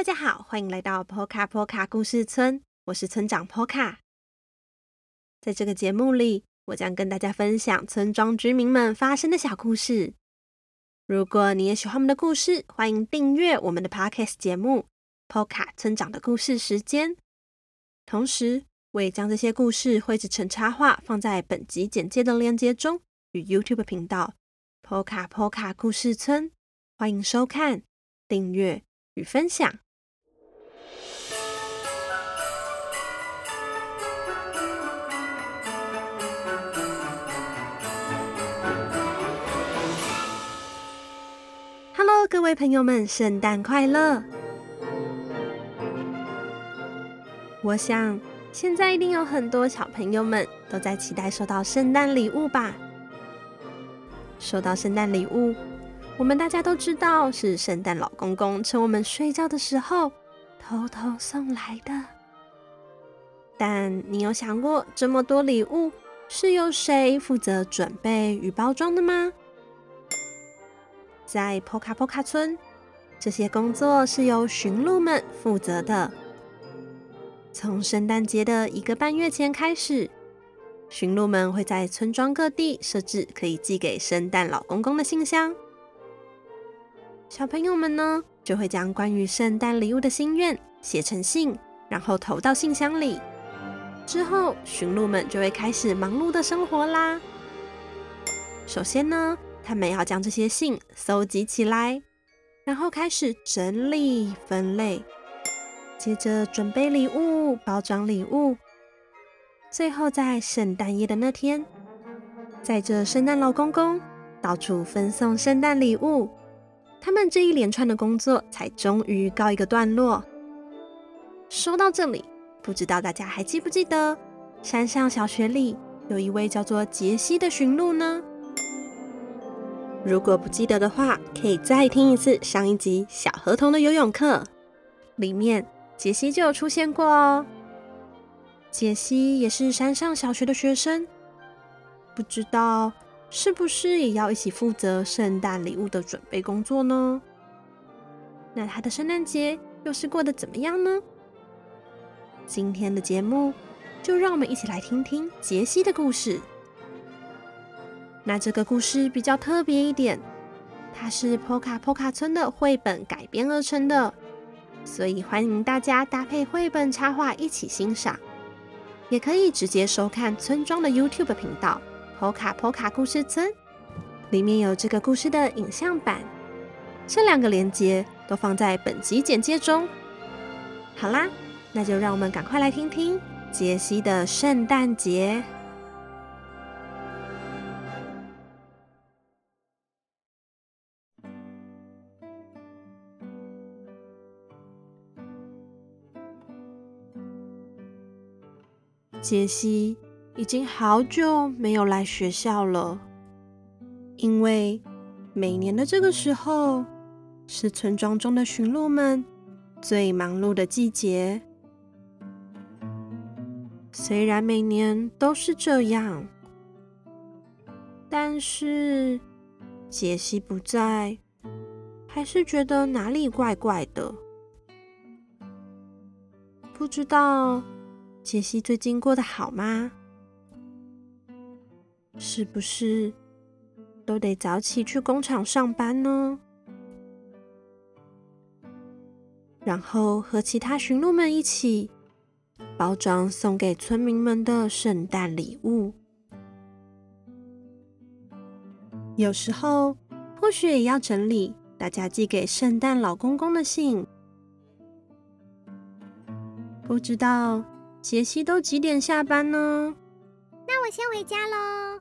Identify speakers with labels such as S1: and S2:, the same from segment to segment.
S1: 大家好欢迎来到 Poka Poka 故事村，我是村长 Poka。在这个节目里，我将跟大家分享村庄居民们发生的小故事。如果你也喜欢我们的故事，欢迎订阅我们的 Podcast 节目《Poka 村长的故事时间》。同时，我也将这些故事绘制成插画，放在本集简介的链接中，与 YouTube 频道 Poka Poka 故事村。欢迎收看、订阅与分享。位朋友们，圣诞快乐！我想现在一定有很多小朋友们都在期待收到圣诞礼物吧？收到圣诞礼物。我们大家都知道，是圣诞老公公趁我们睡觉的时候偷偷送来的。但你有想过，这么多礼物是由谁负责准备与包装的吗？在 Poka Poka 村，这些工作是由驯鹿们负责的。从圣诞节的一个半月前开始，驯鹿们会在村庄各地设置可以寄给圣诞老公公的信箱。小朋友们呢，就会将关于圣诞礼物的心愿写成信，然后投到信箱里。之后，驯鹿们就会开始忙碌的生活啦。首先呢，他们要将这些信搜集起来，然后开始整理分类，接着准备礼物、包装礼物，最后在圣诞夜的那天，载着圣诞老公公到处分送圣诞礼物。他们这一连串的工作才终于告一个段落。说到这里，不知道大家还记不记得山上小学里有一位叫做杰西的驯鹿呢？如果不记得的话，可以再听一次上一集小河童的游泳课，里面杰西就有出现过哦。杰西也是山上小学的学生，不知道。是不是也要一起负责圣诞礼物的准备工作呢？那他的圣诞节又是过得怎么样呢？今天的节目就让我们一起来听听杰西的故事。那这个故事比较特别一点，它是 Poka Poka 村的绘本改编而成的，所以欢迎大家搭配绘本插画一起欣赏，也可以直接收看村庄的 YouTube 频道。波卡波卡故事村里面有这个故事的影像版，这两个连接都放在本集简介中。好啦，那就让我们赶快来听听杰西的圣诞节。杰西。已经好久没有来学校了，因为每年的这个时候是村庄中的驯鹿们最忙碌的季节。虽然每年都是这样，但是杰西不在，还是觉得哪里怪怪的。不知道杰西最近过得好吗？是不是都得早起去工厂上班呢？然后和其他驯鹿们一起包装送给村民们的圣诞礼物。有时候或许也要整理大家寄给圣诞老公公的信。不知道杰西都几点下班呢？
S2: 那我先回家喽。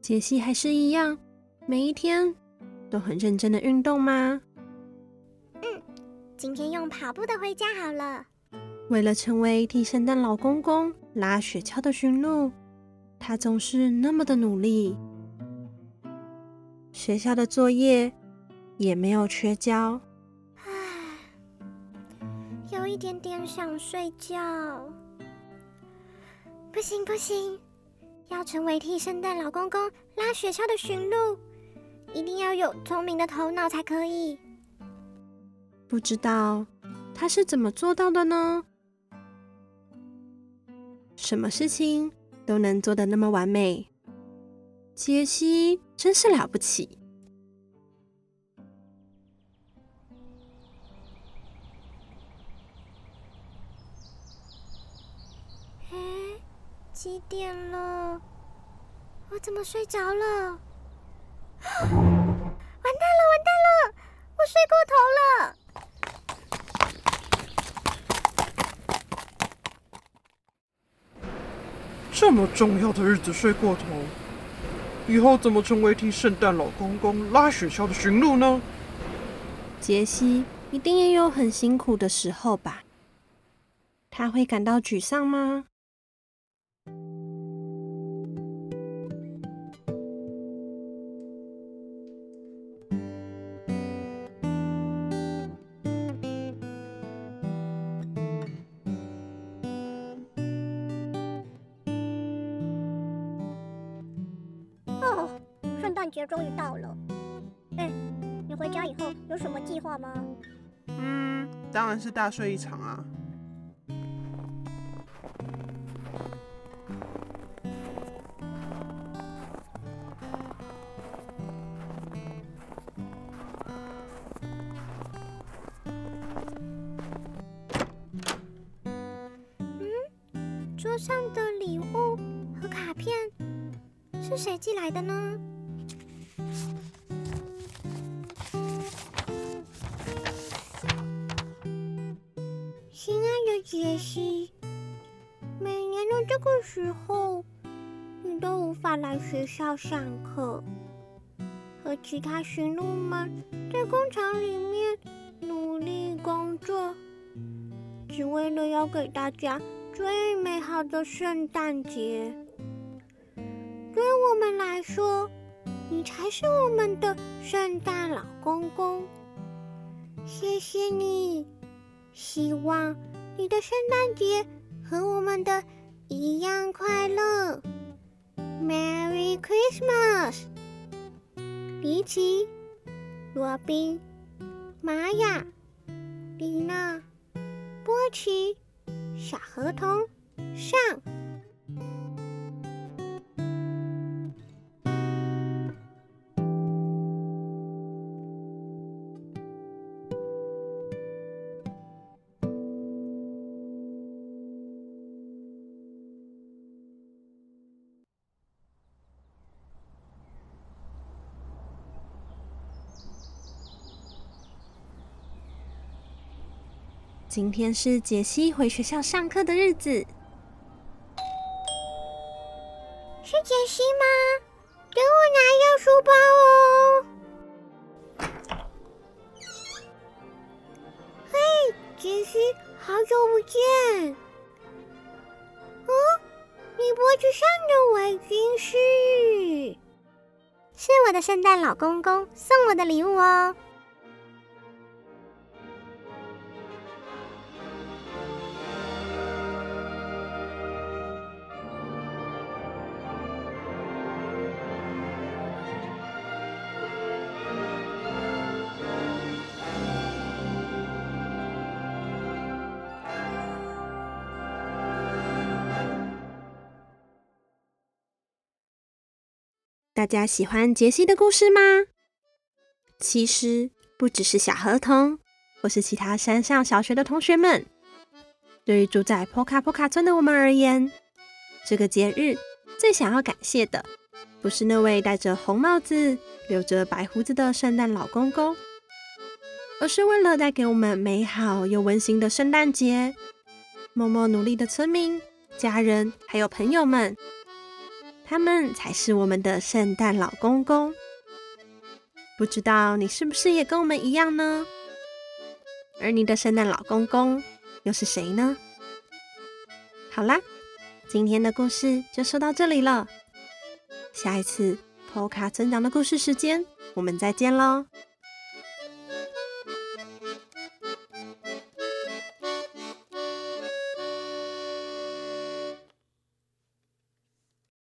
S1: 杰西还是一样，每一天都很认真的运动吗？
S2: 嗯，今天用跑步的回家好了。
S1: 为了成为替圣诞老公公拉雪橇的驯鹿，他总是那么的努力。学校的作业也没有缺交。
S2: 唉，有一一点点想睡觉。不行不行，要成为替圣诞老公公拉雪橇的驯鹿，一定要有聪明的头脑才可以。
S1: 不知道他是怎么做到的呢？什么事情都能做得那么完美，杰西真是了不起。
S2: 哎，几点了？我怎么睡着了？完蛋了，完蛋了！我睡过头了。
S3: 这么重要的日子睡过头，以后怎么成为替圣诞老公公拉雪橇的驯鹿呢？
S1: 杰西一定也有很辛苦的时候吧？他会感到沮丧吗？
S2: 节终于到了。哎，你回家以后有什么计划吗？
S3: 嗯，当然是大睡一场啊。
S2: 桌上的礼物和卡片是谁寄来的呢？亲爱的杰西，每年的这个时候，你都无法来学校上课，和其他驯鹿们在工厂里面努力工作，只为了要给大家最美好的圣诞节。对我们来说，你才是我们的圣诞老公公。谢谢你，希望你的圣诞节和我们的一样快乐。Merry Christmas！比奇、罗宾、玛雅、丽娜、波奇、小河童上。
S1: 今天是杰西回学校上课的日子，
S2: 是杰西吗？给我拿药书包哦。嘿，杰西，好久不见。哦，你脖子上的围巾是？是我的圣诞老公公送我的礼物哦。
S1: 大家喜欢杰西的故事吗？其实不只是小河童，或是其他山上小学的同学们，对于住在波卡波卡村的我们而言，这个节日最想要感谢的，不是那位戴着红帽子、留着白胡子的圣诞老公公，而是为了带给我们美好又温馨的圣诞节，默默努力的村民、家人还有朋友们。他们才是我们的圣诞老公公。不知道你是不是也跟我们一样呢？而你的圣诞老公公又是谁呢？好啦，今天的故事就说到这里了。下一次 PO 卡村长的故事时间，我们再见喽！